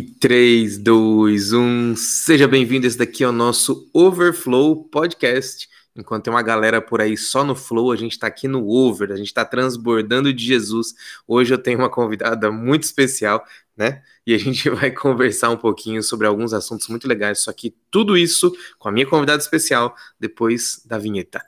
3, 2, 1. Seja bem-vindo. Esse daqui é o nosso Overflow Podcast. Enquanto tem uma galera por aí só no Flow, a gente está aqui no Over, a gente está transbordando de Jesus. Hoje eu tenho uma convidada muito especial, né? E a gente vai conversar um pouquinho sobre alguns assuntos muito legais. Só que tudo isso com a minha convidada especial depois da vinheta.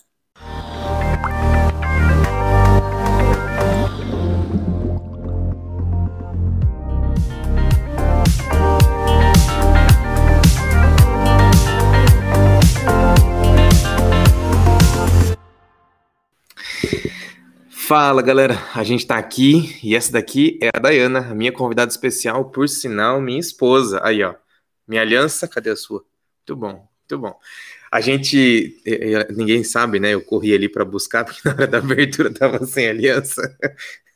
Fala galera, a gente tá aqui e essa daqui é a Dayana, minha convidada especial, por sinal, minha esposa. Aí ó, minha aliança, cadê a sua? Muito bom, muito bom. A gente, eh, eh, ninguém sabe, né? Eu corri ali para buscar, porque na hora da abertura tava sem aliança.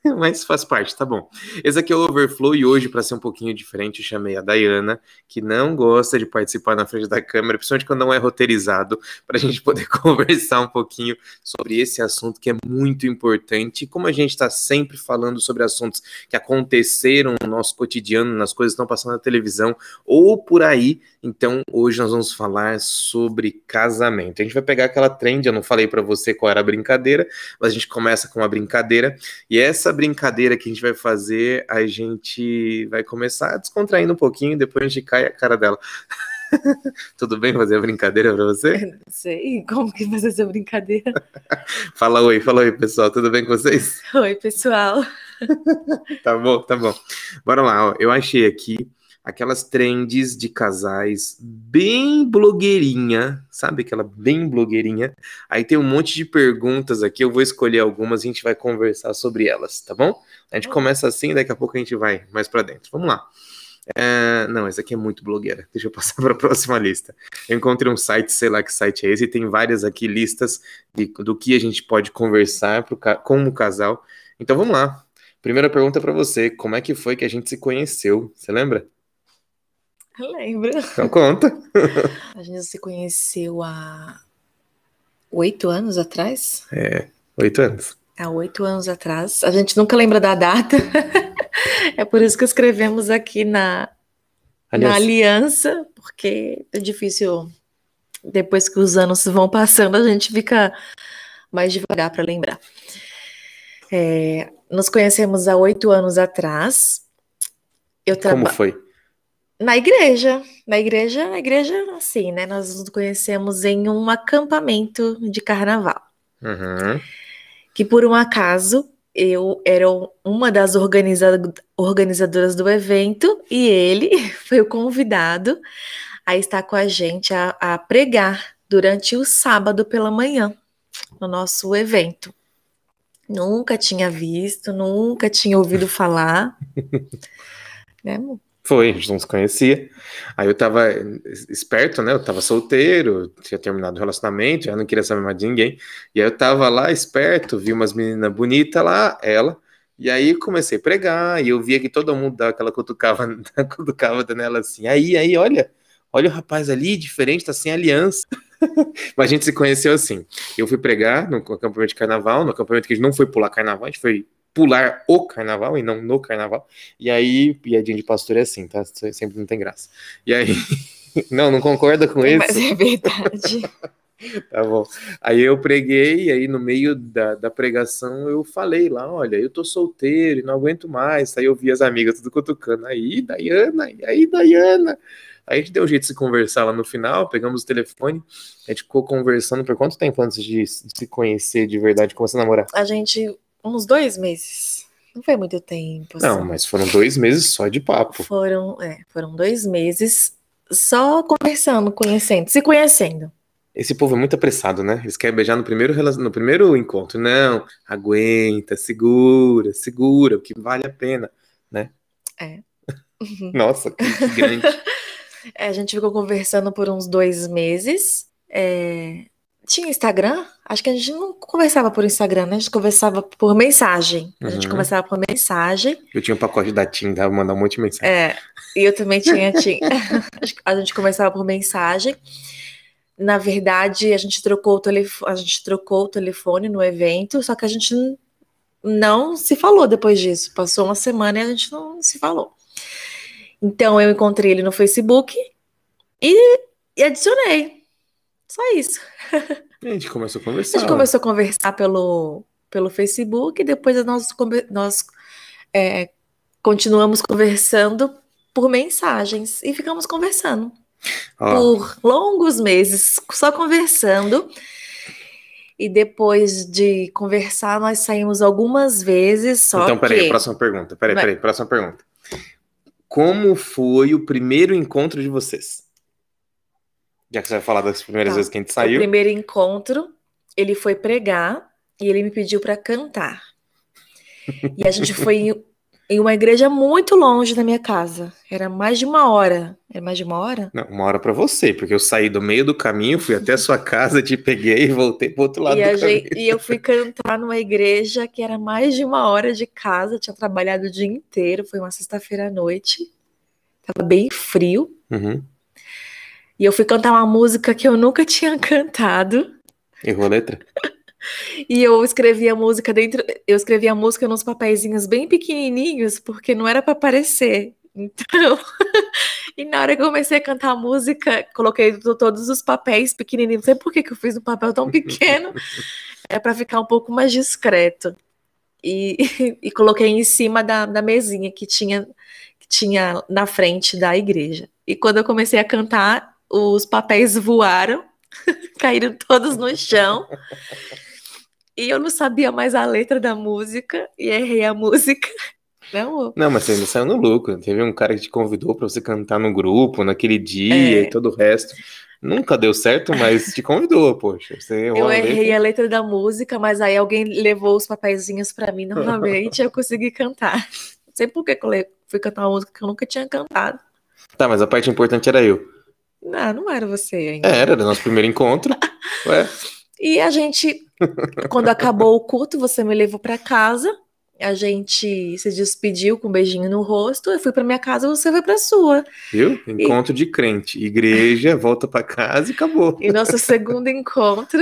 Mas faz parte, tá bom. Esse aqui é o Overflow e hoje, para ser um pouquinho diferente, chamei a Dayana, que não gosta de participar na frente da câmera, principalmente quando não é roteirizado, para a gente poder conversar um pouquinho sobre esse assunto que é muito importante. Como a gente está sempre falando sobre assuntos que aconteceram no nosso cotidiano, nas coisas que estão passando na televisão ou por aí, então hoje nós vamos falar sobre casamento. A gente vai pegar aquela trend, eu não falei para você qual era a brincadeira, mas a gente começa com uma brincadeira e essa brincadeira que a gente vai fazer, a gente vai começar descontraindo um pouquinho, depois a gente cai a cara dela. Tudo bem fazer a brincadeira para você? não sei, como que fazer essa brincadeira? fala oi, fala oi, pessoal, tudo bem com vocês? Oi, pessoal. tá bom, tá bom. Bora lá, ó. eu achei aqui aquelas trends de casais bem blogueirinha, sabe aquela bem blogueirinha? Aí tem um monte de perguntas aqui, eu vou escolher algumas e a gente vai conversar sobre elas, tá bom? A gente começa assim, daqui a pouco a gente vai mais para dentro. Vamos lá. É, não, essa aqui é muito blogueira. Deixa eu passar para a próxima lista. Eu encontrei um site, sei lá que site é esse, e tem várias aqui listas de, do que a gente pode conversar pro, como casal. Então vamos lá. Primeira pergunta para você: como é que foi que a gente se conheceu? Você lembra? Lembro. Então conta. A gente se conheceu há oito anos atrás? É, oito anos. Há oito anos atrás. A gente nunca lembra da data. é por isso que escrevemos aqui na, aliança. na aliança, porque é difícil. Depois que os anos vão passando, a gente fica mais devagar para lembrar. É, nos conhecemos há oito anos atrás. Eu Como foi? Na igreja, na igreja, na igreja, assim, né? Nós nos conhecemos em um acampamento de carnaval. Uhum. Que por um acaso eu era uma das organiza organizadoras do evento e ele foi o convidado a estar com a gente a, a pregar durante o sábado pela manhã no nosso evento. Nunca tinha visto, nunca tinha ouvido falar. né, amor? Foi, a gente não se conhecia. Aí eu tava esperto, né? Eu tava solteiro, tinha terminado o relacionamento, já não queria saber mais de ninguém. E aí eu tava lá esperto, vi umas meninas bonitas lá, ela. E aí comecei a pregar, e eu via que todo mundo dava aquela cutucava, cutucava nela assim. Aí, aí, olha, olha o rapaz ali, diferente, tá sem aliança. Mas a gente se conheceu assim. Eu fui pregar no acampamento de carnaval, no acampamento que a gente não foi pular carnaval, a gente foi pular o carnaval e não no carnaval. E aí, piadinha de pastor é assim, tá? Sempre não tem graça. E aí, não, não concorda com isso? Mas é verdade. tá bom. Aí eu preguei, e aí no meio da, da pregação eu falei lá, olha, eu tô solteiro e não aguento mais. Aí eu vi as amigas tudo cutucando, aí, Dayana, e aí, Dayana. Aí a gente deu um jeito de se conversar lá no final, pegamos o telefone, a gente ficou conversando por quanto tempo antes de, se conhecer de verdade, começar a namorar? A gente uns dois meses. Não foi muito tempo. Assim. Não, mas foram dois meses só de papo. Foram, é, foram dois meses só conversando, conhecendo, se conhecendo. Esse povo é muito apressado, né? Eles querem beijar no primeiro, no primeiro encontro. Não, aguenta, segura, segura, o que vale a pena, né? É. Nossa, que, que grande. é, a gente ficou conversando por uns dois meses. É, tinha Instagram? Acho que a gente não conversava por Instagram, né? A gente conversava por mensagem. A gente uhum. conversava por mensagem. Eu tinha um pacote da TIM, dava mandar um monte de mensagem. É, e eu também tinha TIM. a gente conversava por mensagem. Na verdade, a gente trocou o telefone, a gente trocou o telefone no evento, só que a gente não se falou depois disso. Passou uma semana e a gente não se falou. Então eu encontrei ele no Facebook e, e adicionei. Só isso. A gente começou a A conversar. gente começou a conversar pelo, pelo Facebook e depois nós, nós é, continuamos conversando por mensagens e ficamos conversando Ó, por longos meses, só conversando. E depois de conversar, nós saímos algumas vezes, só então, peraí, que próxima pergunta. Peraí, Vai. peraí, próxima pergunta. Como foi o primeiro encontro de vocês? Já que você vai falar das primeiras Tá. vezes que a gente o saiu. primeiro encontro, ele foi pregar e ele me pediu para cantar. E a gente foi em, em uma igreja muito longe da minha casa. Era mais de uma hora. Era mais de uma hora? Não, uma hora pra você, porque eu saí do meio do caminho, fui até a sua casa, te peguei e voltei pro outro lado E, do caminho. e eu fui cantar numa igreja que era mais de uma hora de casa. Tinha trabalhado o dia inteiro. Foi uma sexta-feira à noite. Tava bem frio. Uhum. E eu fui cantar uma música que eu nunca tinha cantado. Errou a letra? E eu escrevi a música dentro. Eu escrevi a música nos papeizinhos bem pequenininhos, porque não era para aparecer. Então. E na hora que eu comecei a cantar a música, coloquei to- todos os papéis pequenininhos. Não sei por que que eu fiz um papel tão pequeno. Era para ficar um pouco mais discreto. E, e coloquei em cima da, da mesinha que tinha, que tinha na frente da igreja. E quando eu comecei a cantar, os papéis voaram, caíram todos no chão. E eu não sabia mais a letra da música e errei a música. Não, amor? Não, mas você ainda saiu no lucro. Teve um cara que te convidou pra você cantar no grupo, naquele dia É. e todo o resto. Nunca deu certo, mas te convidou, poxa. Você Eu letra. errei a letra da música, mas aí alguém levou os papeizinhos pra mim novamente e eu consegui cantar. Não sei por que eu fui cantar uma música que eu nunca tinha cantado. Tá, mas a parte importante era eu. Não, não era você ainda. É, era nosso primeiro encontro. Ué, E a gente, quando acabou o culto, você me levou pra casa. A gente se despediu com um beijinho no rosto. Eu fui pra minha casa, você foi pra sua. viu? Encontro de crente. Igreja, volta pra casa e acabou. E nosso segundo encontro,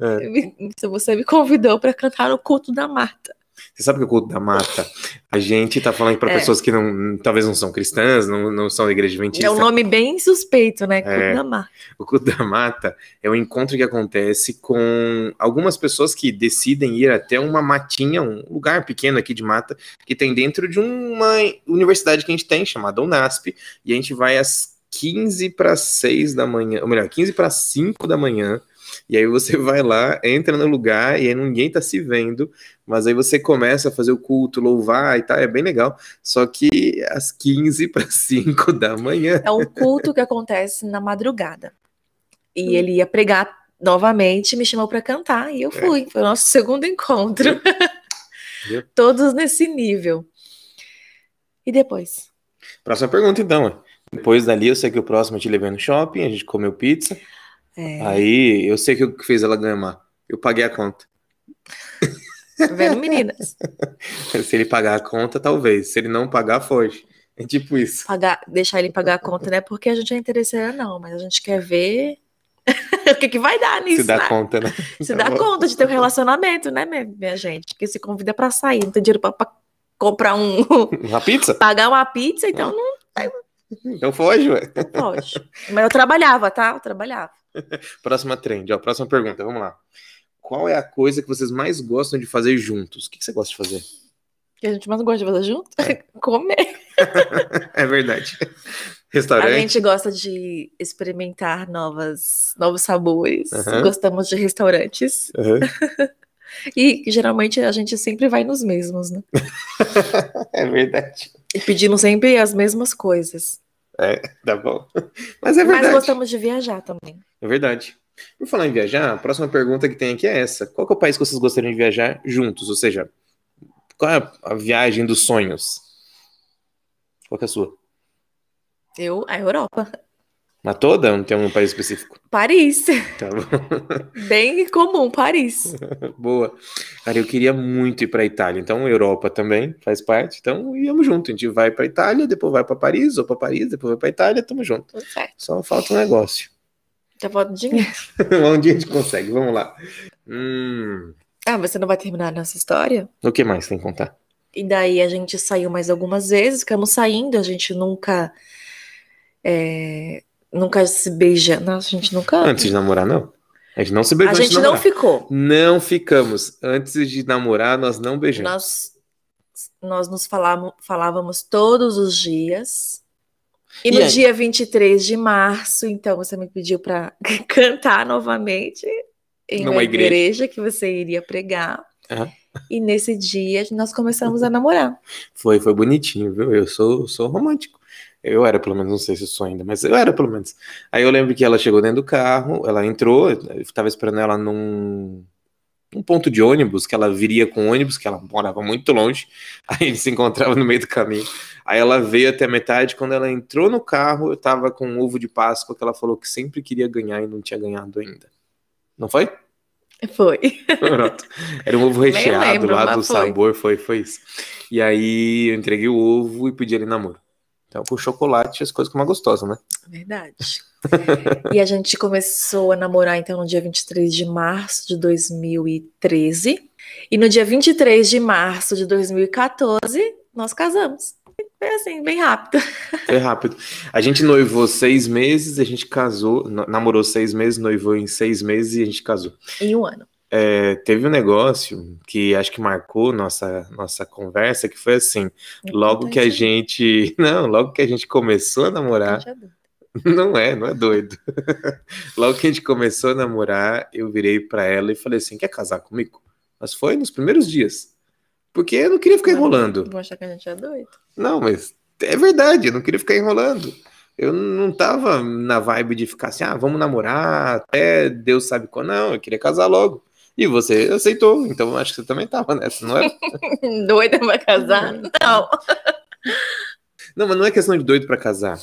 É. você me convidou pra cantar no culto da Marta. Você sabe que o culto da mata, a gente tá falando para É. pessoas que não, talvez não são cristãs, não, não são da igreja adventista. É um nome bem suspeito, né? Culto É. da Marta. O culto da mata é um encontro que acontece com algumas pessoas que decidem ir até uma matinha, um lugar pequeno aqui de mata, que tem dentro de uma universidade que a gente tem, chamada Unasp, e a gente vai às 15 para 6 da manhã, ou melhor, 15 para 5 da manhã, e aí você vai lá, entra no lugar, e aí ninguém tá se vendo, mas aí você começa a fazer o culto, louvar e tal, é bem legal, só que às 15 para 5 da manhã. É um culto que acontece na madrugada. Hum. E ele ia pregar novamente, me chamou pra cantar e eu fui. Foi o nosso segundo encontro. Viu? Todos nesse nível. E depois? Próxima pergunta, então. Depois dali, eu sei que o próximo eu te levei no shopping, a gente comeu pizza. É, Aí, eu sei que o que fez ela ganhar. Eu paguei a conta. tá vendo, meninas? Se ele pagar a conta, talvez. Se ele não pagar, foge. É tipo isso. Pagar, deixar ele pagar a conta, né? Porque a gente é interesseira, não, mas a gente quer ver o que, que vai dar nisso, Se dá né? conta, né? Se Tá dá bom. conta de ter um relacionamento, né, minha, gente? Que se convida pra sair, não tem dinheiro pra, pra comprar um. Uma pizza? pagar uma pizza, então não Então foge, ué. pode. Mas eu trabalhava, tá? Eu trabalhava. Próxima trend, ó. Próxima pergunta, vamos lá. Qual é a coisa que vocês mais gostam de fazer juntos? O que que você gosta de fazer? que a gente mais gosta de fazer junto? Comer. É verdade. A Restaurante? gente gosta de experimentar novas, novos sabores. Gostamos de restaurantes. E geralmente a gente sempre vai nos mesmos, né? É verdade. E pedimos sempre as mesmas coisas. Tá bom. Mas é Mas verdade. gostamos de viajar também. É verdade. Por falar em viajar, a próxima pergunta que tem aqui é essa. Qual é o país que vocês gostariam de viajar juntos? Ou seja, qual é a viagem dos sonhos? Qual é a sua? Eu, a Europa. Na toda? Não tem um país específico? Paris. Tá bom. Bem comum, Paris. Boa. Cara, eu queria muito ir pra Itália. Então, Europa também faz parte. Então, íamos junto. A gente vai pra Itália, depois vai pra Paris, ou pra Paris, depois vai pra Itália, tamo junto. Certo. Só falta um negócio. Já falta dinheiro. um dia a gente consegue. Vamos lá. Hum, Ah, você não vai terminar nessa história? o que mais tem que contar? E daí a gente saiu mais algumas vezes, ficamos saindo, a gente nunca. é, nunca se beija. Nossa, a gente nunca. Antes de namorar, não. A gente não se beijou a gente não ficou. Não ficamos. Antes de namorar, nós não beijamos. Nós, nós nos falávamos, falávamos todos os dias. E, E no aí? dia 23 de março, então, você me pediu para cantar novamente em Numa uma igreja. igreja. que você iria pregar. Aham. E nesse dia nós começamos a namorar. Foi, foi bonitinho, viu? Eu sou, sou romântico. Eu era, pelo menos, não sei se sou ainda, mas eu era, pelo menos. Aí eu lembro que ela chegou dentro do carro, ela entrou, eu tava esperando ela num, num ponto de ônibus, que ela viria com ônibus, que ela morava muito longe, aí a gente se encontrava no meio do caminho. Aí ela veio até a metade, quando ela entrou no carro, eu tava com um ovo de Páscoa que ela falou que sempre queria ganhar e não tinha ganhado ainda. Não foi? Foi. Pronto. Era um ovo recheado lembro, lá do foi. sabor, foi, foi isso. E aí eu entreguei o ovo e pedi ele namoro. Então, com chocolate, as coisas como uma gostosa, né? Verdade. e a gente começou a namorar, então, no dia 23 de março de 2013. E no dia 23 de março de 2014, nós casamos. Foi assim, bem rápido. Foi rápido. A gente noivou seis meses, a gente casou, na- namorou seis meses, noivou em seis meses e a gente casou. Em um ano. É, teve um negócio que acho que marcou nossa, nossa conversa, que foi assim, logo que a gente. Não, logo que a gente começou a namorar. Não é, não é doido. Logo que a gente começou a namorar, eu virei pra ela e falei assim: quer casar comigo? Mas foi nos primeiros dias. Porque eu não queria ficar enrolando. Vou achar que a gente é doido. Não, mas é verdade, eu não queria ficar enrolando. Eu não tava na vibe de ficar assim, ah, vamos namorar até Deus sabe quando. Não, eu queria casar logo. E você aceitou, então acho que você também tava nessa, não é? Doida pra casar? Não. Não, mas não é questão de doido pra casar.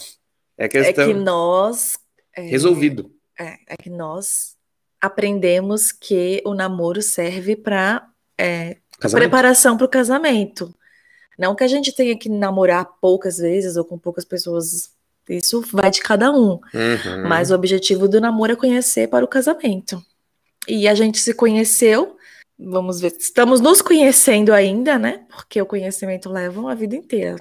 É É questão que nós. é, resolvido. É, é que nós aprendemos que o namoro serve para Casamento. preparação para o casamento. Não que a gente tenha que namorar poucas vezes ou com poucas pessoas. Isso vai de cada um. Uhum. Mas o objetivo do namoro é conhecer para o casamento. E a gente se conheceu. Vamos ver. Estamos nos conhecendo ainda, né? Porque o conhecimento leva uma vida inteira.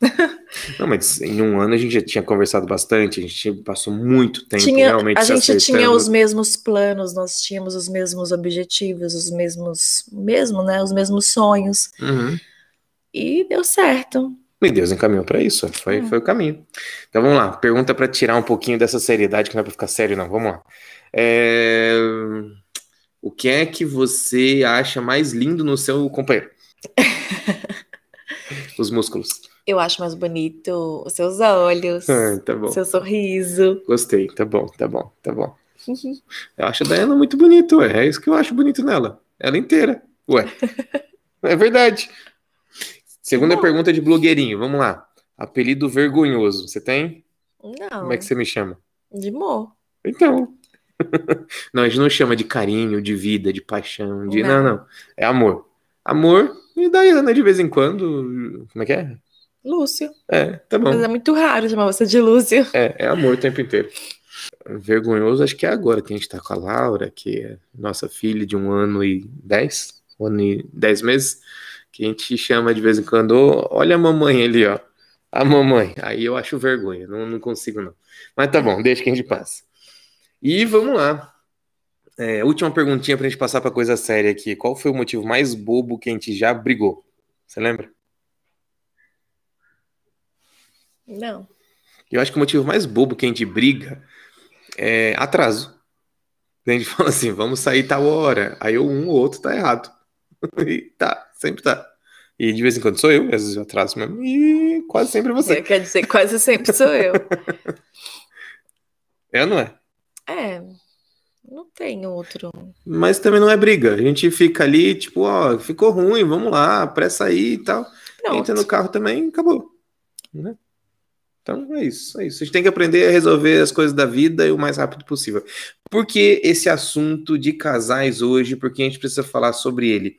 Não, mas em um ano a gente já tinha conversado bastante, a gente passou muito tempo Tinha, realmente a gente tinha acertando. os mesmos planos, nós tínhamos os mesmos objetivos, os mesmos, mesmo, né? Os mesmos sonhos. Uhum. E deu certo. E Deus encaminhou para isso, foi, É. foi o caminho. Então vamos lá, pergunta para tirar um pouquinho dessa seriedade, que não é para ficar sério, não. Vamos lá. É, O que é que você acha mais lindo no seu companheiro? Os músculos. Eu acho mais bonito os seus olhos, Ah, tá seu sorriso. Gostei, tá bom, tá bom, tá bom. Eu acho a Dayana muito bonita, ué. É isso que eu acho bonito nela. Ela inteira. Ué. É verdade. Segunda bom. pergunta de blogueirinho. Vamos lá. Apelido vergonhoso. Você tem? Não, Como é que você me chama? de amor. Então. Não, a gente não chama de carinho, de vida, de paixão, de. Não, Não. não. É amor. Amor e Dayana de vez em quando. Como é que é? Lúcio. É, tá bom. Mas é muito raro chamar você de Lúcio. É, é amor o tempo inteiro. Vergonhoso, acho que é agora que a gente tá com a Laura, que é nossa filha de um ano e dez, um ano e dez meses, que a gente chama de vez em quando, "Ô, olha a mamãe ali, ó. A mamãe. Aí eu acho vergonha, não, não consigo não. Mas tá bom, deixa que a gente passa. E vamos lá. É, última perguntinha pra gente passar pra coisa séria aqui. Qual foi o motivo mais bobo que a gente já brigou? Você lembra? Não. Eu acho que o motivo mais bobo que a gente briga é atraso. A gente fala assim, vamos sair tal hora. Aí um ou outro tá errado. E tá, sempre tá. E de vez em quando sou eu, às vezes eu atraso mesmo. E quase sempre você. Quer dizer, quase sempre sou eu. É ou não é? É, não tem outro. Mas também não é briga. A gente fica ali, tipo, ó, ficou ruim, vamos lá, pressa aí e tal. Entra no Pronto. carro também, acabou. Né? Então é isso, é isso. A gente tem que aprender a resolver as coisas da vida o mais rápido possível. Por que esse assunto de casais hoje? Porque a gente precisa falar sobre ele.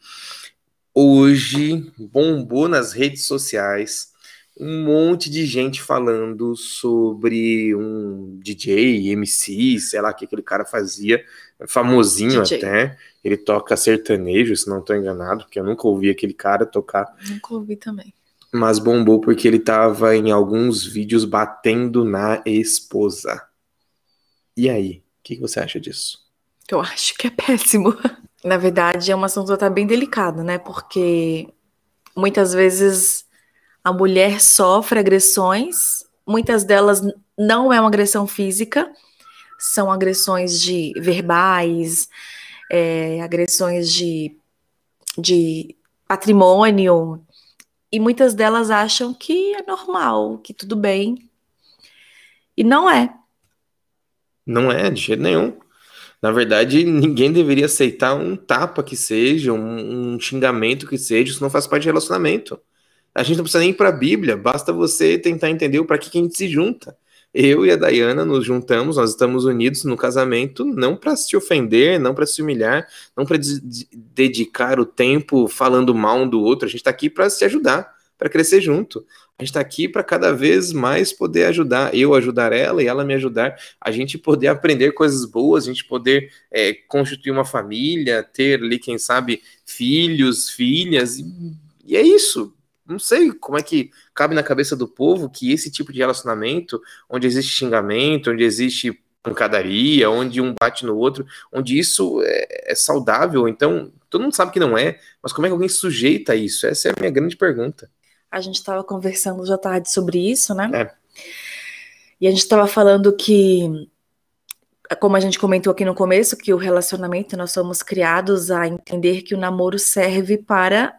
Hoje bombou nas redes sociais um monte de gente falando sobre um DJ, MC, sei lá o que aquele cara fazia, famosinho DJ. até. Ele toca sertanejo, se não estou enganado, porque eu nunca ouvi aquele cara tocar. Nunca ouvi também. Mas bombou porque ele estava em alguns vídeos batendo na esposa. E aí, o que, que você acha disso? Eu acho que é péssimo. Na verdade, é uma assunto até bem delicado, né? Porque muitas vezes a mulher sofre agressões, muitas delas não é uma agressão física, são agressões de verbais, é, agressões de, de patrimônio, e muitas delas acham que é normal, que tudo bem. E não é. Não é, de jeito nenhum. Na verdade, ninguém deveria aceitar um tapa que seja, um, um xingamento que seja, isso não faz parte de relacionamento. A gente não precisa nem ir para a Bíblia, basta você tentar entender para que, que a gente se junta. Eu e a Dayana nos juntamos, nós estamos unidos no casamento, não para se ofender, não para se humilhar, não para dedicar o tempo falando mal um do outro. A gente está aqui para se ajudar, para crescer junto. A gente está aqui para cada vez mais poder ajudar, eu ajudar ela e ela me ajudar, a gente poder aprender coisas boas, a gente poder é, constituir uma família, ter ali, quem sabe, filhos, filhas, e, e é isso não sei como é que cabe na cabeça do povo que esse tipo de relacionamento, onde existe xingamento, onde existe pancadaria, onde um bate no outro, onde isso é, é, saudável. Então, todo mundo sabe que não é, mas como é que alguém sujeita isso? Essa é a minha grande pergunta. A gente estava conversando já tarde sobre isso, né? É. E a gente estava falando que, como a gente comentou aqui no começo, que o relacionamento nós somos criados a entender que o namoro serve para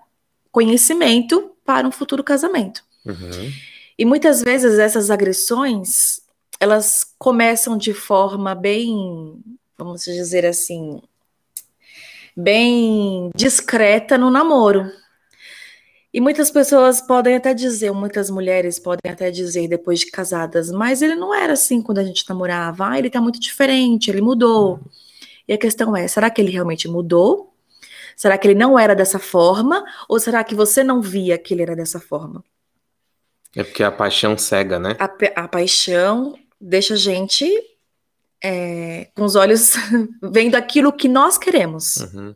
conhecimento para um futuro casamento. Uhum. E muitas vezes essas agressões elas começam de forma bem, vamos dizer assim, bem discreta no namoro. E muitas pessoas podem até dizer, muitas mulheres podem até dizer depois de casadas, mas ele não era assim quando a gente namorava. Ah, ele tá muito diferente, ele mudou. Uhum. E a questão é, será que ele realmente mudou? Será que ele não era dessa forma? Ou será que você não via que ele era dessa forma? É porque a paixão cega, né? A, a paixão deixa a gente é, com os olhos vendo aquilo que nós queremos. Uhum.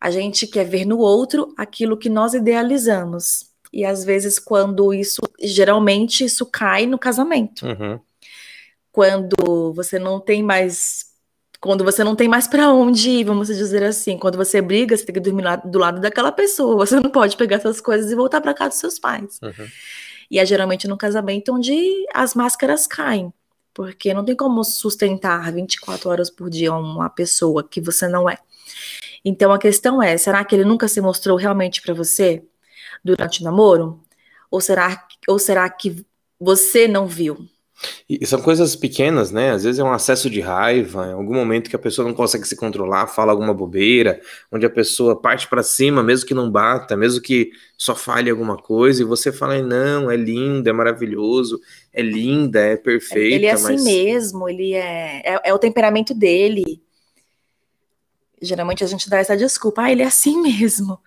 A gente quer ver no outro aquilo que nós idealizamos. E às vezes, quando isso. Geralmente, isso cai no casamento. Uhum. Quando você não tem mais quando você não tem mais para onde ir, vamos dizer assim, quando você briga, você tem que dormir do lado daquela pessoa, você não pode pegar suas coisas e voltar para casa dos seus pais. Uhum. E é geralmente no casamento onde as máscaras caem, porque não tem como sustentar 24 horas por dia uma pessoa que você não é. Então a questão é, será que ele nunca se mostrou realmente para você durante o namoro? Ou será, ou será que você não viu? E são coisas pequenas, né? Às vezes é um acesso de raiva, em algum momento que a pessoa não consegue se controlar, fala alguma bobeira, onde a pessoa parte para cima, mesmo que não bata, mesmo que só fale alguma coisa, e você fala, não, é lindo, é maravilhoso, é linda, é perfeita. Ele é assim mas... mesmo, ele é, é, é o temperamento dele. Geralmente a gente dá essa desculpa, ah, ele é assim mesmo.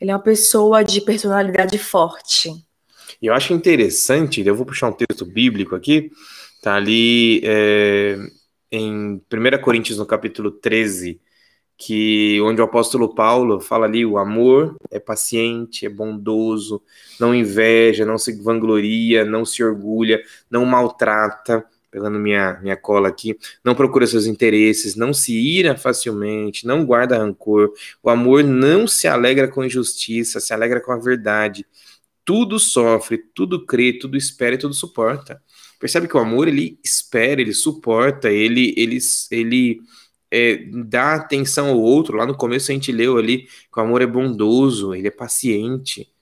Ele é uma pessoa de personalidade forte. E eu acho interessante, eu vou puxar um texto bíblico aqui, tá ali é, em 1 Coríntios, no capítulo 13, que onde o apóstolo Paulo fala ali, o amor é paciente, é bondoso, não inveja, não se vangloria, não se orgulha, não maltrata, pegando minha, minha cola aqui, não procura seus interesses, não se ira facilmente, não guarda rancor, o amor não se alegra com injustiça, se alegra com a verdade, tudo sofre, tudo crê, tudo espera e tudo suporta. Percebe que o amor ele espera, ele suporta, ele ele ele é, dá atenção ao outro. Lá no começo a gente leu ali que o amor é bondoso, ele é paciente.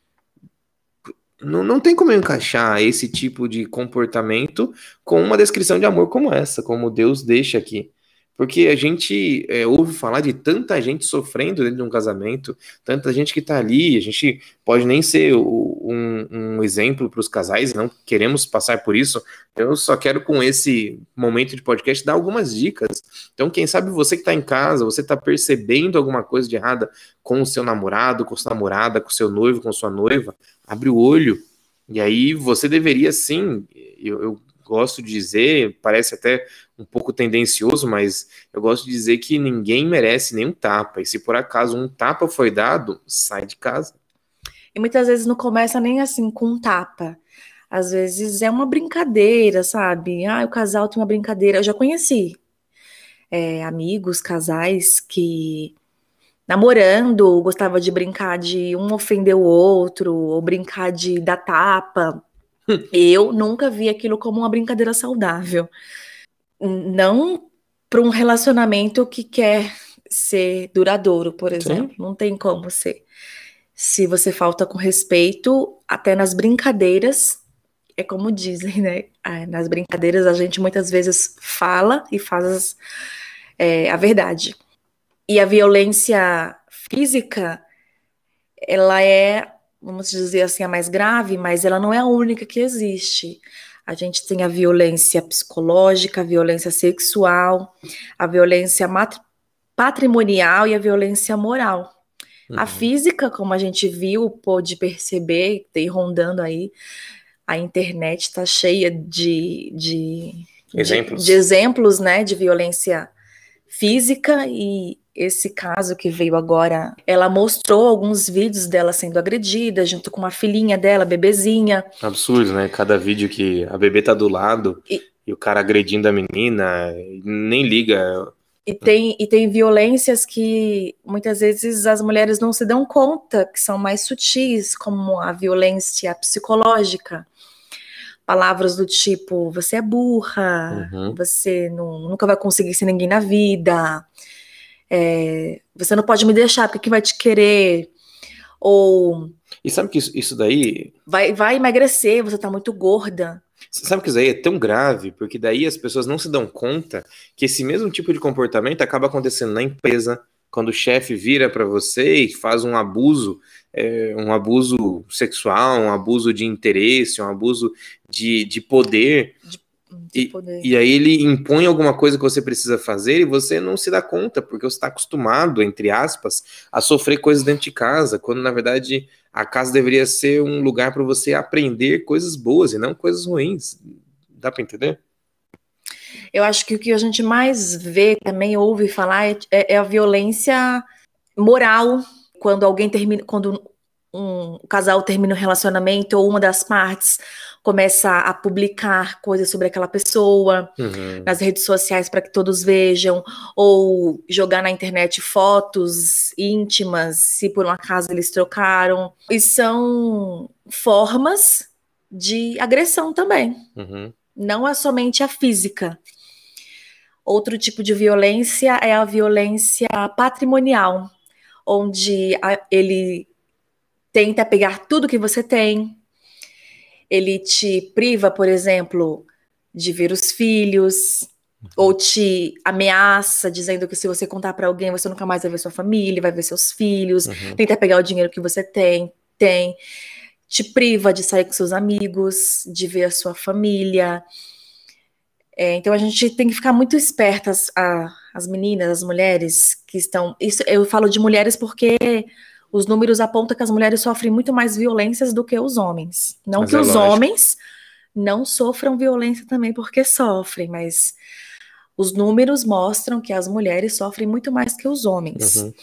Não, não tem como encaixar esse tipo de comportamento com uma descrição de amor como essa, como Deus deixa aqui. Porque a gente é, ouve falar de tanta gente sofrendo dentro de um casamento, tanta gente que está ali, a gente pode nem ser o, um, um, exemplo para os casais, não queremos passar por isso. Eu só quero, com esse momento de podcast, dar algumas dicas. Então, quem sabe você que está em casa, você está percebendo alguma coisa de errada com o seu namorado, com sua namorada, com seu noivo, com sua noiva, abre o olho, E aí você deveria sim, eu, eu gosto de dizer, parece até um pouco tendencioso, mas eu gosto de dizer que ninguém merece nenhum tapa. E se por acaso um tapa foi dado, sai de casa. E muitas vezes não começa nem assim com um tapa. Às vezes é uma brincadeira, sabe? Ah, o casal tem uma brincadeira. Eu já conheci é, amigos, casais que namorando gostava de brincar de um ofender o outro, ou brincar de dar tapa. Eu nunca vi aquilo como uma brincadeira saudável. Não para um relacionamento que quer ser duradouro, por exemplo. Sim. Não tem como ser. Se você falta com respeito, até nas brincadeiras, é como dizem, né? Ah, nas brincadeiras a gente muitas vezes fala e faz é, a verdade. E a violência física, ela é, vamos dizer assim, a mais grave, mas ela não é a única que existe. A gente tem a violência psicológica, a violência sexual, a violência patrimonial e a violência moral. Uhum. A física, como a gente viu, pôde perceber, tem rondando aí, a internet está cheia de, de, exemplos. De, de, exemplos né, de violência física e esse caso que veio agora, ela mostrou alguns vídeos dela sendo agredida junto com uma filhinha dela, bebezinha. Absurdo, né? Cada vídeo que a bebê tá do lado e, e o cara agredindo a menina, nem liga. E tem, e tem violências que muitas vezes as mulheres não se dão conta, que são mais sutis, como a violência psicológica palavras do tipo você é burra, uhum. você não, nunca vai conseguir ser ninguém na vida, é, você não pode me deixar porque quem vai te querer, ou e sabe que isso, isso daí vai, vai emagrecer, você tá muito gorda. Sabe que isso aí é tão grave, porque daí as pessoas não se dão conta que esse mesmo tipo de comportamento acaba acontecendo na empresa, quando o chefe vira para você e faz um abuso, é, um abuso sexual, um abuso de interesse, um abuso de, de poder. De, de e, e aí ele impõe alguma coisa que você precisa fazer e você não se dá conta, porque você está acostumado, entre aspas, a sofrer coisas dentro de casa, quando na verdade a casa deveria ser um lugar para você aprender coisas boas e não coisas ruins. Dá para entender? Eu acho que o que a gente mais vê, também ouve falar, é, é, é a violência moral quando alguém termina, quando um casal termina um relacionamento ou uma das partes começa a publicar coisas sobre aquela pessoa uhum. nas redes sociais para que todos vejam, ou jogar na internet fotos íntimas, se por um acaso eles trocaram. E são formas de agressão também. Uhum. Não é somente a física. Outro tipo de violência é a violência patrimonial, onde ele tenta pegar tudo que você tem, ele te priva, por exemplo, de ver os filhos, uhum. ou te ameaça dizendo que se você contar para alguém, você nunca mais vai ver sua família, vai ver seus filhos, uhum. tenta pegar o dinheiro que você tem, tem, te priva de sair com seus amigos, de ver a sua família, é, então a gente tem que ficar muito espertas, a, as meninas, as mulheres que estão. Isso, eu falo de mulheres porque os números apontam que as mulheres sofrem muito mais violências do que os homens. Não mas que é os lógico. homens não sofram violência também porque sofrem, mas os números mostram que as mulheres sofrem muito mais que os homens. Uhum.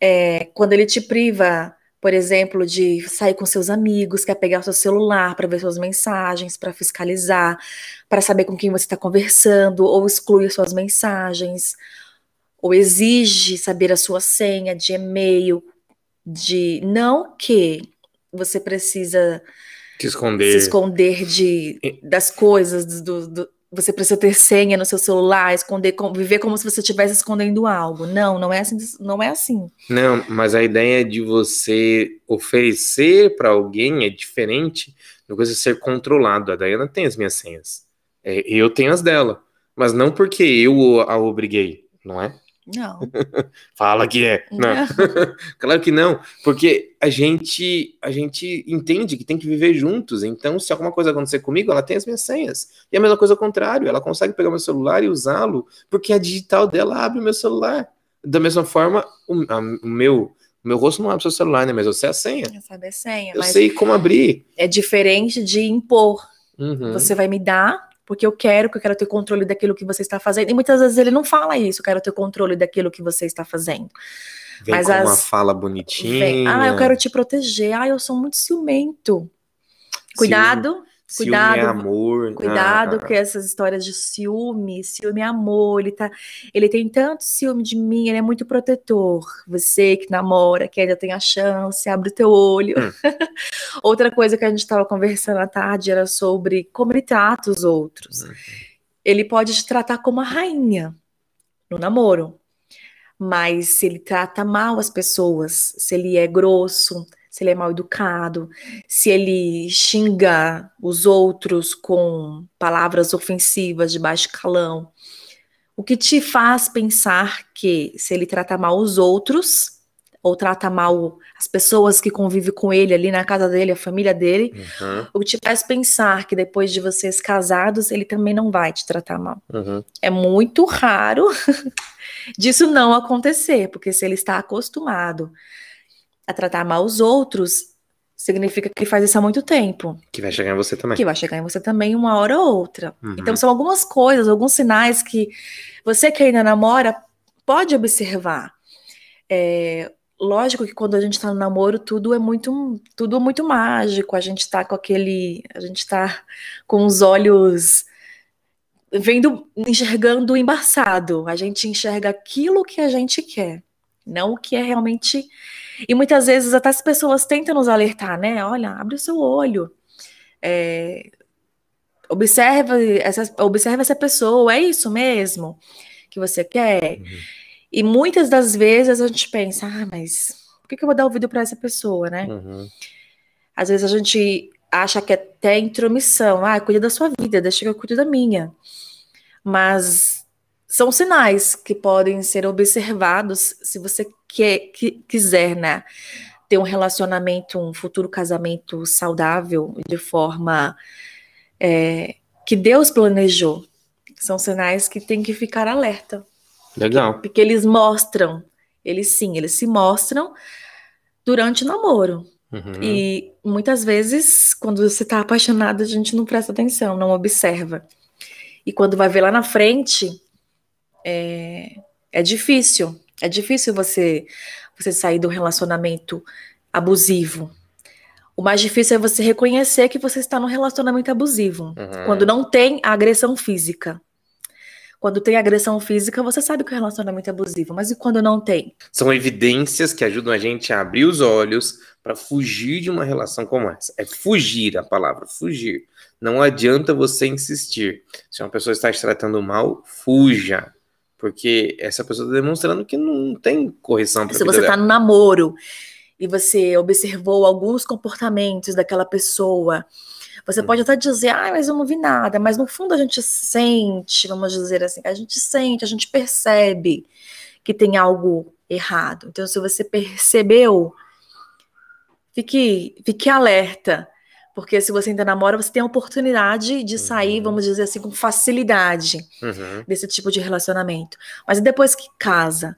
É, quando ele te priva por exemplo, de sair com seus amigos, quer pegar o seu celular para ver suas mensagens, para fiscalizar, para saber com quem você está conversando, ou excluir suas mensagens, ou exige saber a sua senha de e-mail, de não que você precisa se esconder, se esconder de, das coisas do, do você precisa ter senha no seu celular, esconder, viver como se você estivesse escondendo algo. Não, não é assim, não é assim. Não, mas a ideia de você oferecer para alguém é diferente do que você ser controlado. A Dayana tem as minhas senhas. É, eu tenho as dela. Mas não porque eu a obriguei, não é? Não. Fala que é. Não. não. claro que não, porque a gente a gente entende que tem que viver juntos. Então, se alguma coisa acontecer comigo, ela tem as minhas senhas. E a mesma coisa ao contrário, ela consegue pegar meu celular e usá-lo, porque a digital dela abre o meu celular. Da mesma forma, o, a, o meu Meu rosto não abre seu celular, né? Mas eu sei a senha. Eu sabe a senha. Eu sei como abrir. É diferente de impor. Uhum. Você vai me dar porque eu quero, que eu quero ter controle daquilo que você está fazendo. E muitas vezes ele não fala isso, eu quero ter controle daquilo que você está fazendo. Vem Mas com as- uma fala bonitinha. Vem, ah, eu quero te proteger. Ah, eu sou muito ciumento. Cuidado, Ciúme cuidado, é amor. cuidado Ah, com essas histórias de ciúme, ciúme é amor, ele tá, ele tem tanto ciúme de mim, ele é muito protetor. Você que namora, que ainda tem a chance, abre o teu olho. Hum. Outra coisa que a gente estava conversando à tarde era sobre como ele trata os outros. Uhum. Ele pode te tratar como a rainha no namoro, mas se ele trata mal as pessoas, se ele é grosso, se ele é mal educado, se ele xinga os outros com palavras ofensivas de baixo calão, o que te faz pensar que se ele trata mal os outros, ou trata mal as pessoas que convivem com ele ali na casa dele, a família dele, Uhum, o que te faz pensar que depois de vocês casados, ele também não vai te tratar mal. uhum. É muito raro disso não acontecer, porque se ele está acostumado a tratar mal os outros, significa que faz isso há muito tempo, Que vai chegar em você também. que vai chegar em você também uma hora ou outra. Uhum. Então são algumas coisas, alguns sinais que você que ainda namora pode observar. É, lógico que quando a gente está no namoro, tudo é muito, tudo é muito mágico. A gente está com aquele, a gente está com os olhos vendo, enxergando o embaçado. A gente enxerga aquilo que a gente quer, não o que é realmente. E muitas vezes até as pessoas tentam nos alertar, né? Olha, abre o seu olho. É, observa essa, observa essa pessoa, é isso mesmo que você quer? Uhum. E muitas das vezes a gente pensa, ah, mas por que, que eu vou dar ouvido para essa pessoa, né? Uhum. Às vezes a gente acha que é até intromissão, ah, cuida da sua vida, deixa que eu cuido da minha. Mas são sinais que podem ser observados se você quer, que, quiser, né? Ter um relacionamento, um futuro casamento saudável, de forma é, que Deus planejou. São sinais que tem que ficar alerta. Legal. Porque eles mostram, eles sim, eles se mostram durante o namoro. Uhum. E muitas vezes, quando você está apaixonado, a gente não presta atenção, não observa. E quando vai ver lá na frente, é, é difícil. É difícil você, você sair de um relacionamento abusivo. O mais difícil é você reconhecer que você está num relacionamento abusivo. Uhum. Quando não tem a agressão física. Quando tem agressão física, você sabe que o relacionamento é abusivo. Mas e quando não tem? São evidências que ajudam a gente a abrir os olhos para fugir de uma relação como essa. É fugir a palavra, fugir. Não adianta você insistir. Se uma pessoa está te tratando mal, fuja. Porque essa pessoa está demonstrando que não tem correção para Se você está no namoro e você observou alguns comportamentos daquela pessoa, você Hum. pode até dizer, ah, mas eu não vi nada, mas no fundo a gente sente, vamos dizer assim, a gente sente, a gente percebe que tem algo errado. Então, se você percebeu, fique, fique alerta. Porque se você ainda namora, você tem a oportunidade de sair, Uhum. vamos dizer assim, com facilidade Uhum. desse tipo de relacionamento. Mas depois que casa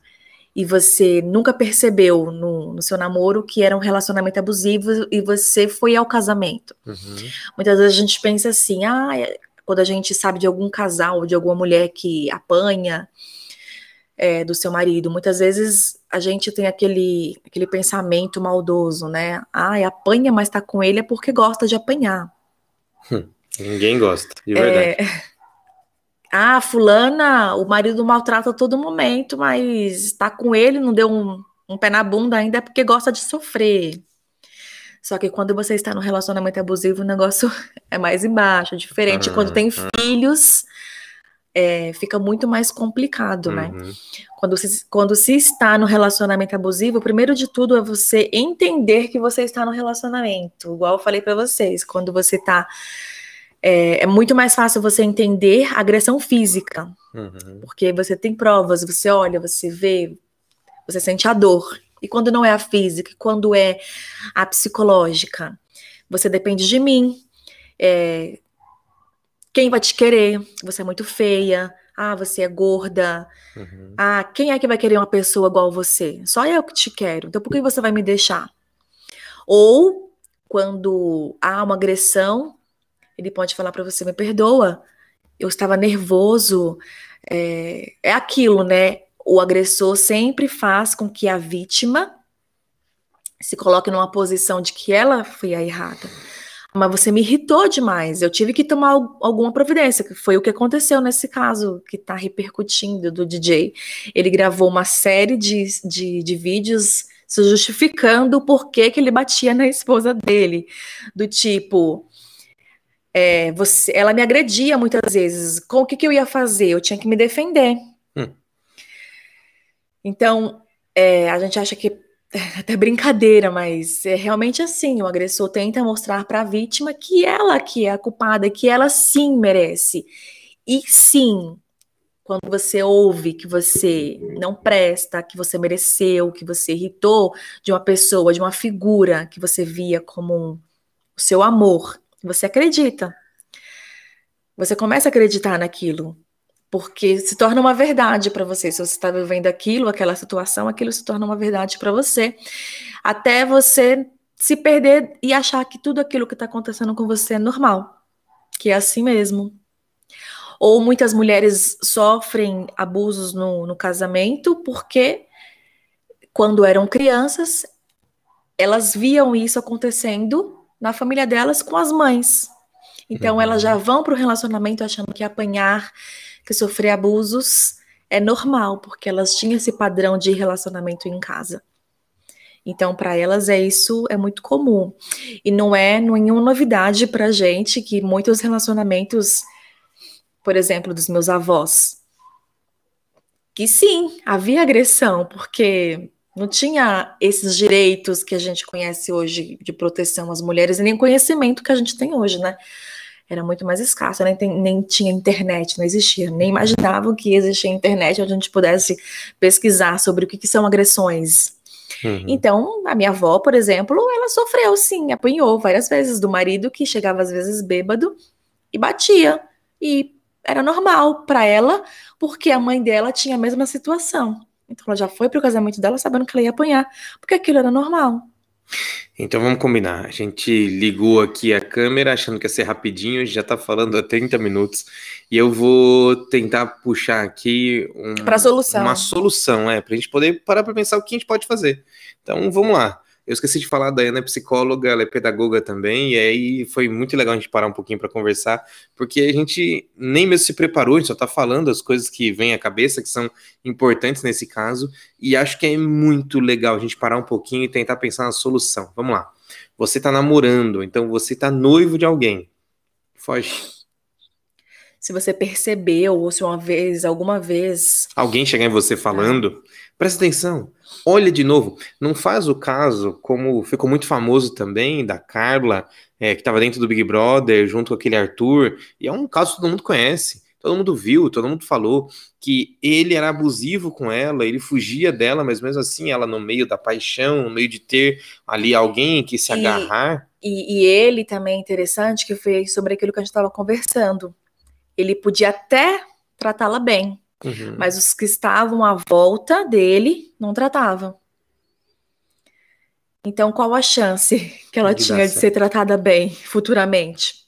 e você nunca percebeu no, no seu namoro que era um relacionamento abusivo e você foi ao casamento. Uhum. Muitas vezes a gente pensa assim, ah, é- quando a gente sabe de algum casal, de alguma mulher que apanha é, do seu marido, muitas vezes a gente tem aquele, aquele pensamento maldoso, né? Ah, apanha, mas tá com ele é porque gosta de apanhar. Ninguém gosta, de verdade. É, ah, fulana, o marido maltrata a todo momento, mas está com ele, não deu um, um pé na bunda ainda é porque gosta de sofrer. Só que quando você está num relacionamento abusivo, o negócio é mais embaixo, é diferente. Quando tem Uhum. filhos, é, fica muito mais complicado, né? Uhum. Quando se, quando se está no relacionamento abusivo, o primeiro de tudo é você entender que você está no relacionamento. Igual eu falei para vocês, quando você está. É, é muito mais fácil você entender a agressão física, Uhum. porque você tem provas, você olha, você vê, você sente a dor. E quando não é a física, quando é a psicológica, você depende de mim. é, quem vai te querer? Você é muito feia. Ah, você é gorda. Uhum. Ah, quem é que vai querer uma pessoa igual você? Só eu que te quero. Então por que você vai me deixar? Ou quando há uma agressão, ele pode falar para você: me perdoa, eu estava nervoso. É, é aquilo, né? O agressor sempre faz com que a vítima se coloque numa posição de que ela foi a errada. Mas você me irritou demais. Eu tive que tomar alguma providência, que foi o que aconteceu nesse caso que está repercutindo do DJ. Ele gravou uma série de, de, de vídeos se justificando o porquê que ele batia na esposa dele. Do tipo, é, você, ela me agredia muitas vezes. Com o que, que eu ia fazer? Eu tinha que me defender. Hum. Então, é, a gente acha que até brincadeira, mas é realmente assim. O agressor tenta mostrar para a vítima que ela que é a culpada, que ela sim merece. E sim, quando você ouve que você não presta, que você mereceu, que você irritou de uma pessoa, de uma figura que você via como o seu amor, você acredita. Você começa a acreditar naquilo, porque se torna uma verdade para você. Se você está vivendo aquilo, aquela situação, aquilo se torna uma verdade para você, até você se perder e achar que tudo aquilo que está acontecendo com você é normal, que é assim mesmo. Ou muitas mulheres sofrem abusos no, no casamento porque, quando eram crianças, elas viam isso acontecendo na família delas com as mães. Então, uhum. elas já vão para o relacionamento achando que apanhar que sofrer abusos é normal, porque elas tinham esse padrão de relacionamento em casa. Então, para elas é isso é muito comum. E não é nenhuma novidade para gente que muitos relacionamentos, por exemplo, dos meus avós, que sim, havia agressão, porque não tinha esses direitos que a gente conhece hoje de proteção às mulheres e nem conhecimento que a gente tem hoje, né? Era muito mais escasso, nem, tem, nem tinha internet, não existia, nem imaginavam que existia internet onde a gente pudesse pesquisar sobre o que, que são agressões. Uhum. Então, a minha avó, por exemplo, ela sofreu sim, apanhou várias vezes do marido que chegava às vezes bêbado e batia. E era normal para ela, porque a mãe dela tinha a mesma situação. Então ela já foi para o casamento dela sabendo que ela ia apanhar, porque aquilo era normal. Então vamos combinar. A gente ligou aqui a câmera achando que ia ser rapidinho, já está falando há 30 minutos. E eu vou tentar puxar aqui um, solução. uma solução, é, para a gente poder parar para pensar o que a gente pode fazer. Então vamos lá. Eu esqueci de falar, a Dayana é psicóloga, ela é pedagoga também, e aí foi muito legal a gente parar um pouquinho para conversar, porque a gente nem mesmo se preparou, a gente só está falando as coisas que vêm à cabeça, que são importantes nesse caso, e acho que é muito legal a gente parar um pouquinho e tentar pensar na solução. Vamos lá. Você está namorando, então você está noivo de alguém. Foge. Se você percebeu, ou se uma vez, alguma vez. Alguém chegar em você falando, presta atenção Olha de novo, não faz o caso, como ficou muito famoso também, da Carla, é, que estava dentro do Big Brother, junto com aquele Arthur, e é um caso que todo mundo conhece, todo mundo viu, todo mundo falou que ele era abusivo com ela, ele fugia dela, mas mesmo assim, ela no meio da paixão, no meio de ter ali alguém que se agarrar. E, e ele também é interessante, que foi sobre aquilo que a gente estava conversando. Ele podia até tratá-la bem, Uhum. Mas os que estavam à volta dele não tratavam. Então, qual a chance que ela tinha de ser tratada bem futuramente?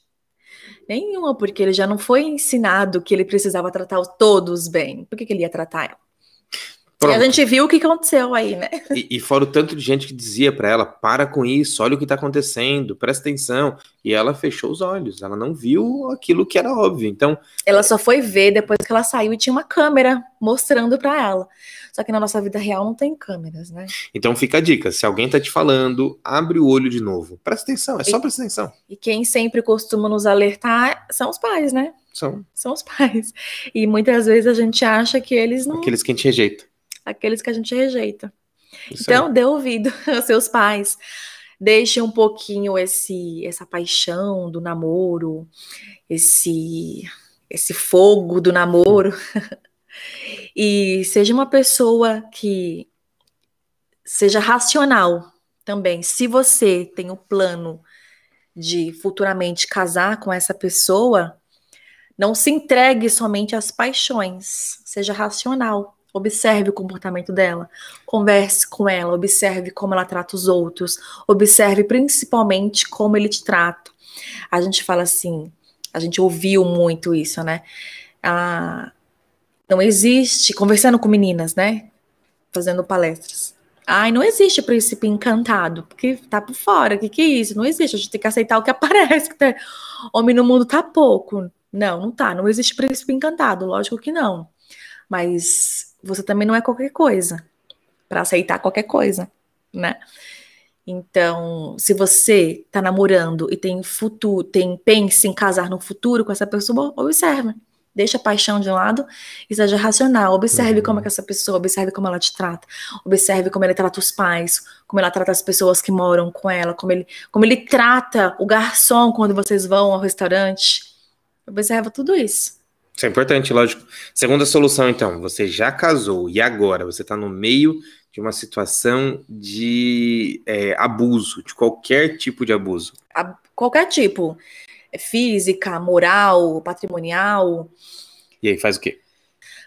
Nenhuma, porque ele já não foi ensinado que ele precisava tratar todos bem. Por que, que ele ia tratar ela? Pronto. E a gente viu o que aconteceu aí, né? E, e fora o tanto de gente que dizia para ela: para com isso, olha o que tá acontecendo, presta atenção. E ela fechou os olhos, ela não viu aquilo que era óbvio. Então. Ela só foi ver depois que ela saiu e tinha uma câmera mostrando para ela. Só que na nossa vida real não tem câmeras, né? Então fica a dica: se alguém tá te falando, abre o olho de novo. Presta atenção, é só presta atenção. E quem sempre costuma nos alertar são os pais, né? São. São os pais. E muitas vezes a gente acha que eles não. Aqueles que a gente rejeita aqueles que a gente rejeita. Isso então, aí. dê ouvido aos seus pais. Deixe um pouquinho esse essa paixão do namoro, esse esse fogo do namoro. e seja uma pessoa que seja racional também. Se você tem o plano de futuramente casar com essa pessoa, Não se entregue somente às paixões, seja racional. Observe o comportamento dela, converse com ela, observe como ela trata os outros, observe principalmente como ele te trata. A gente fala assim, a gente ouviu muito isso, né? Ah, não existe, conversando com meninas, né? Fazendo palestras. Ai, não existe príncipe encantado, porque tá por fora. O que, que é isso? Não existe. A gente tem que aceitar o que aparece. Que tá... Homem no mundo tá pouco. Não, não tá. Não existe príncipe encantado. Lógico que não. Mas você também não é qualquer coisa para aceitar qualquer coisa, né? Então, se você tá namorando e tem futuro, tem pensa em casar no futuro com essa pessoa, observe. Deixa a paixão de lado e seja racional. Observe uhum. como é que essa pessoa, observe como ela te trata. Observe como ele trata os pais, como ela trata as pessoas que moram com ela, como ele, como ele trata o garçom quando vocês vão ao restaurante. Observa tudo isso. Isso é importante, lógico. Segunda solução, então, você já casou e agora você está no meio de uma situação de é, abuso, de qualquer tipo de abuso. A, qualquer tipo. É física, moral, patrimonial. E aí, faz o quê?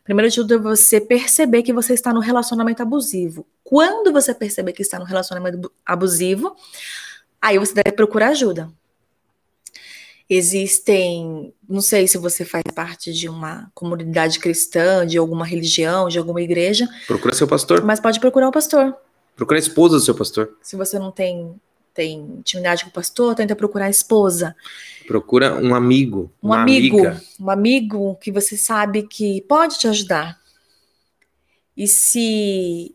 Primeiro de tudo é você perceber que você está no relacionamento abusivo. Quando você perceber que está no relacionamento abusivo, aí você deve procurar ajuda. Existem, não sei se você faz parte de uma comunidade cristã, de alguma religião, de alguma igreja. Procura seu pastor. Mas pode procurar o pastor. Procura a esposa do seu pastor. Se você não tem tem intimidade com o pastor, tenta procurar a esposa. Procura um amigo, um amigo, amiga. um amigo que você sabe que pode te ajudar. E se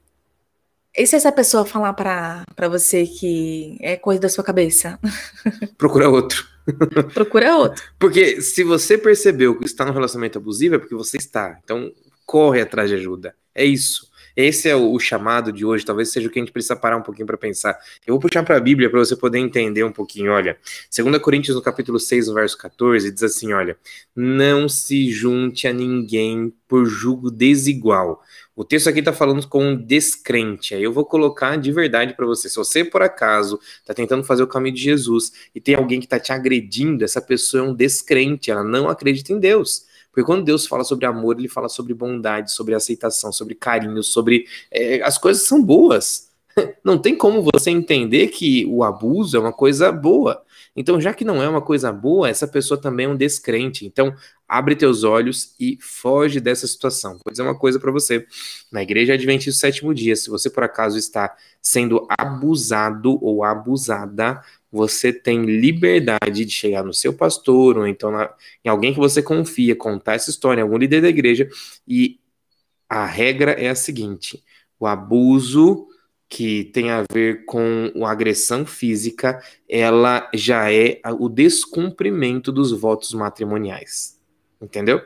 e se essa pessoa falar para você que é coisa da sua cabeça? Procura outro. Procura outro. Porque se você percebeu que está no relacionamento abusivo, é porque você está. Então, corre atrás de ajuda. É isso. Esse é o, chamado de hoje, talvez seja o que a gente precisa parar um pouquinho para pensar. Eu vou puxar para a Bíblia para você poder entender um pouquinho. Olha, 2 Coríntios, no capítulo 6, no verso 14, diz assim: Olha, não se junte a ninguém por julgo desigual. O texto aqui está falando com um descrente. Aí eu vou colocar de verdade para você. Se você, por acaso, está tentando fazer o caminho de Jesus e tem alguém que está te agredindo, essa pessoa é um descrente, ela não acredita em Deus. Porque quando Deus fala sobre amor, ele fala sobre bondade, sobre aceitação, sobre carinho, sobre. É, as coisas são boas. Não tem como você entender que o abuso é uma coisa boa. Então, já que não é uma coisa boa, essa pessoa também é um descrente. Então, abre teus olhos e foge dessa situação. Vou dizer uma coisa para você. Na igreja Adventista do sétimo dia, se você por acaso está sendo abusado ou abusada, você tem liberdade de chegar no seu pastor ou então na, em alguém que você confia, contar essa história, algum líder da igreja, e a regra é a seguinte: o abuso que tem a ver com a agressão física, ela já é o descumprimento dos votos matrimoniais. Entendeu?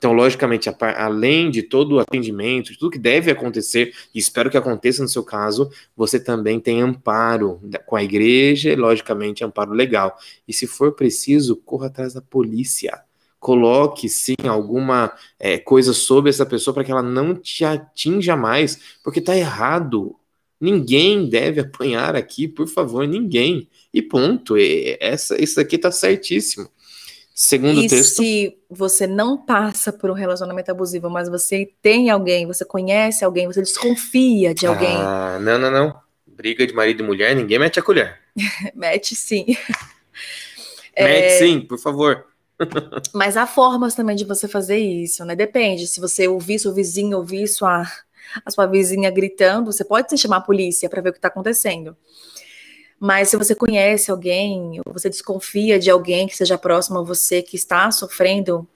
Então, logicamente, além de todo o atendimento, de tudo que deve acontecer, e espero que aconteça no seu caso, você também tem amparo com a igreja, logicamente, amparo legal. E se for preciso, corra atrás da polícia. Coloque, sim, alguma é, coisa sobre essa pessoa para que ela não te atinja mais, porque está errado. Ninguém deve apanhar aqui, por favor, ninguém. E ponto. Essa, isso aqui está certíssimo. Segundo e texto. se você não passa por um relacionamento abusivo, mas você tem alguém, você conhece alguém, você desconfia de alguém. Ah, não, não, não. Briga de marido e mulher, ninguém mete a colher. mete sim. Mete é... sim, por favor. mas há formas também de você fazer isso, né? Depende. Se você ouvir seu vizinho, ouvir sua, a sua vizinha gritando, você pode chamar a polícia para ver o que está acontecendo. Mas se você conhece alguém, ou você desconfia de alguém que seja próximo a você que está sofrendo,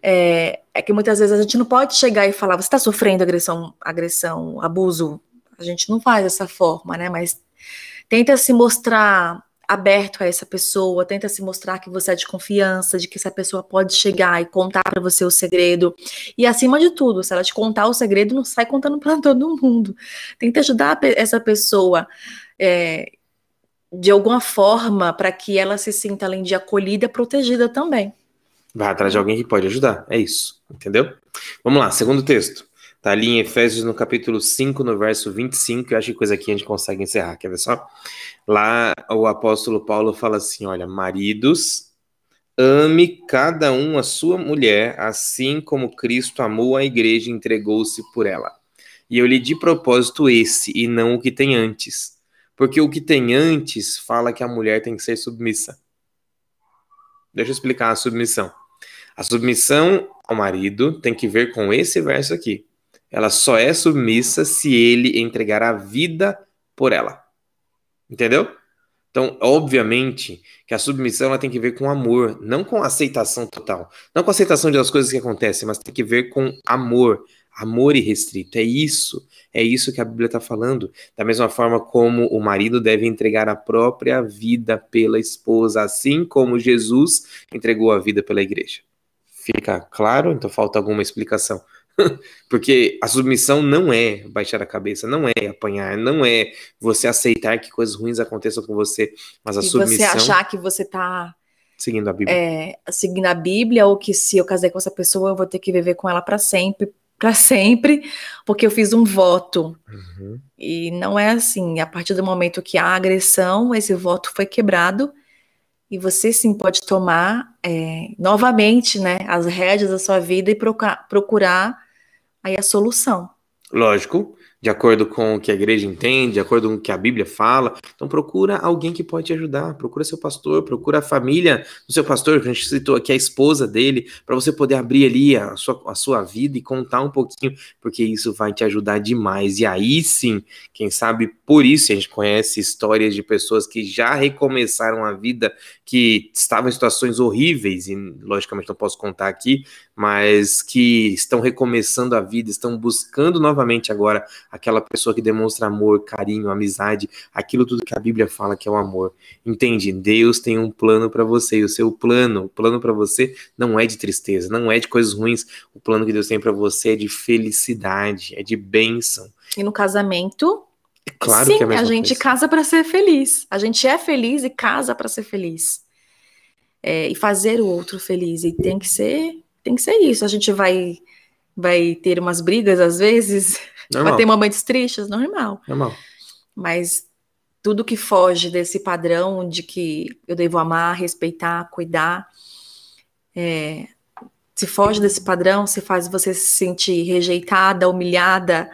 é, é que muitas vezes a gente não pode chegar e falar, você está sofrendo agressão, agressão, abuso. A gente não faz dessa forma, né? Mas tenta se mostrar aberto a essa pessoa, tenta se mostrar que você é de confiança, de que essa pessoa pode chegar e contar para você o segredo. E acima de tudo, se ela te contar o segredo, não sai contando para todo mundo. Tenta ajudar essa pessoa é, de alguma forma para que ela se sinta, além de acolhida, protegida também. Vai atrás de alguém que pode ajudar, é isso, entendeu? Vamos lá, segundo texto. Tá ali em Efésios, no capítulo 5, no verso 25, eu acho que coisa aqui a gente consegue encerrar, quer ver só? Lá o apóstolo Paulo fala assim: olha, maridos, Ame cada um a sua mulher, assim como Cristo amou a igreja e entregou-se por ela. E eu lhe di propósito esse, e não o que tem antes. Porque o que tem antes fala que a mulher tem que ser submissa. Deixa eu explicar a submissão. A submissão ao marido tem que ver com esse verso aqui. Ela só é submissa se ele entregar a vida por ela. Entendeu? Então, obviamente, que a submissão ela tem que ver com amor, não com aceitação total. Não com aceitação das coisas que acontecem, mas tem que ver com amor, amor irrestrito. É isso, é isso que a Bíblia está falando. Da mesma forma como o marido deve entregar a própria vida pela esposa, assim como Jesus entregou a vida pela igreja. Fica claro? Então falta alguma explicação. Porque a submissão não é baixar a cabeça, não é apanhar, não é você aceitar que coisas ruins aconteçam com você, mas a e submissão. você achar que você está seguindo a Bíblia. É, seguindo a Bíblia, ou que se eu casei com essa pessoa, eu vou ter que viver com ela para sempre, para sempre, porque eu fiz um voto. Uhum. E não é assim. A partir do momento que há agressão, esse voto foi quebrado. E você sim pode tomar é, novamente né, as rédeas da sua vida e procurar, procurar aí a solução. Lógico, de acordo com o que a igreja entende, de acordo com o que a Bíblia fala. Então procura alguém que pode te ajudar, procura seu pastor, procura a família do seu pastor, que a gente citou aqui, a esposa dele, para você poder abrir ali a sua, a sua vida e contar um pouquinho, porque isso vai te ajudar demais. E aí sim, quem sabe por isso a gente conhece histórias de pessoas que já recomeçaram a vida, que estavam em situações horríveis, e logicamente não posso contar aqui, mas que estão recomeçando a vida, estão buscando novamente agora aquela pessoa que demonstra amor, carinho, amizade, aquilo tudo que a Bíblia fala que é o amor. Entende? Deus tem um plano para você, e o seu plano, o plano para você não é de tristeza, não é de coisas ruins. O plano que Deus tem para você é de felicidade, é de bênção. E no casamento, é claro sim, que é a, a gente coisa. casa para ser feliz. A gente é feliz e casa para ser feliz. É, e fazer o outro feliz. E tem que ser tem que ser isso. A gente vai vai ter umas brigas às vezes, normal. vai ter momentos tristes, normal. Normal. Mas tudo que foge desse padrão de que eu devo amar, respeitar, cuidar, é, se foge desse padrão, se faz você se sentir rejeitada, humilhada,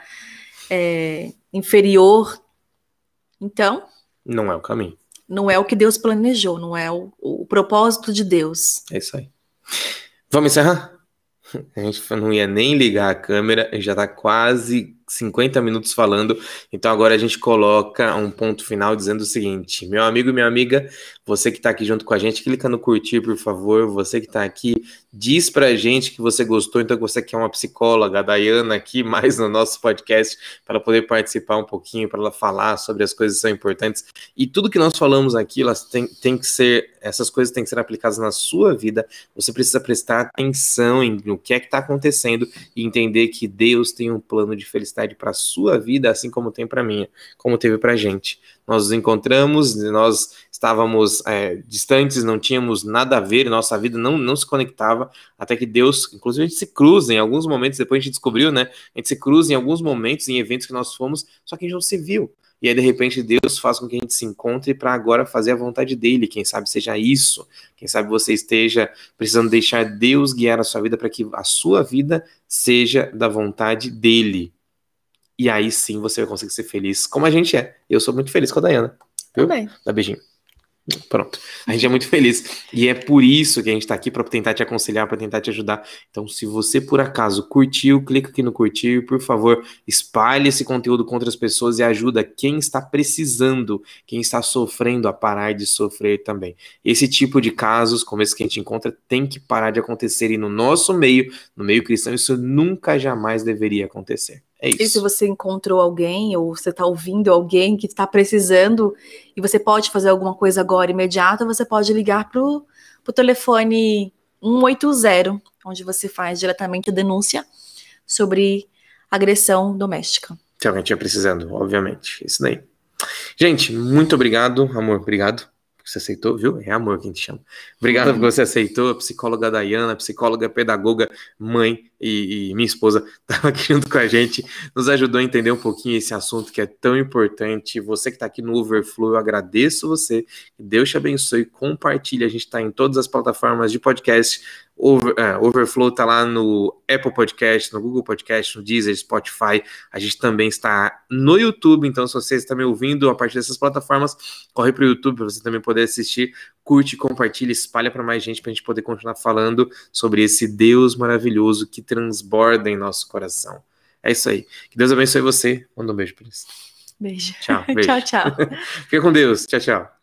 é, inferior, então não é o caminho. Não é o que Deus planejou, não é o, o propósito de Deus. É isso aí. Vamos encerrar? A gente não ia nem ligar a câmera, já tá quase 50 minutos falando, então agora a gente coloca um ponto final dizendo o seguinte: meu amigo e minha amiga, você que está aqui junto com a gente, clica no curtir, por favor. Você que está aqui, diz pra gente que você gostou, então que você quer uma psicóloga, a Dayana, aqui mais no nosso podcast, para poder participar um pouquinho, para ela falar sobre as coisas que são importantes. E tudo que nós falamos aqui, elas têm, têm que ser, essas coisas têm que ser aplicadas na sua vida. Você precisa prestar atenção em no que é que está acontecendo e entender que Deus tem um plano de felicidade para a sua vida, assim como tem para minha, como teve para gente. Nós nos encontramos, nós estávamos é, distantes, não tínhamos nada a ver, nossa vida não, não se conectava, até que Deus, inclusive a gente se cruza em alguns momentos, depois a gente descobriu, né? A gente se cruza em alguns momentos, em eventos que nós fomos, só que a gente não se viu. E aí, de repente, Deus faz com que a gente se encontre para agora fazer a vontade dele. Quem sabe seja isso. Quem sabe você esteja precisando deixar Deus guiar a sua vida para que a sua vida seja da vontade dele. E aí sim você vai conseguir ser feliz, como a gente é. Eu sou muito feliz com a Dayana. Viu? Também. Dá beijinho. Pronto. A gente é muito feliz. E é por isso que a gente está aqui para tentar te aconselhar, para tentar te ajudar. Então, se você por acaso curtiu, clica aqui no curtir, por favor, espalhe esse conteúdo com outras pessoas e ajuda quem está precisando, quem está sofrendo a parar de sofrer também. Esse tipo de casos, como esse que a gente encontra, tem que parar de acontecer. E no nosso meio, no meio cristão, isso nunca jamais deveria acontecer. É isso. E se você encontrou alguém ou você está ouvindo alguém que está precisando e você pode fazer alguma coisa agora imediata, você pode ligar para o telefone 180, onde você faz diretamente a denúncia sobre agressão doméstica. Se alguém estiver precisando, obviamente. Isso daí. Gente, muito obrigado, amor. Obrigado você aceitou, viu? É amor que a gente chama. Obrigado uhum. por você aceitou, a psicóloga Dayana, psicóloga, pedagoga, mãe. e, e minha esposa estava aqui junto com a gente, nos ajudou a entender um pouquinho esse assunto que é tão importante. Você que está aqui no Overflow, eu agradeço você. Deus te abençoe. Compartilhe. A gente está em todas as plataformas de podcast. Over, uh, Overflow está lá no Apple Podcast, no Google Podcast, no Deezer, Spotify. A gente também está no YouTube. Então, se você está me ouvindo a partir dessas plataformas, corre para o YouTube para você também poder assistir. Curte, compartilha, espalha para mais gente para a gente poder continuar falando sobre esse Deus maravilhoso que transborda em nosso coração. É isso aí. Que Deus abençoe você. Manda um beijo, Pris. Beijo. Tchau. Beijo. tchau, tchau. Fica com Deus. Tchau, tchau.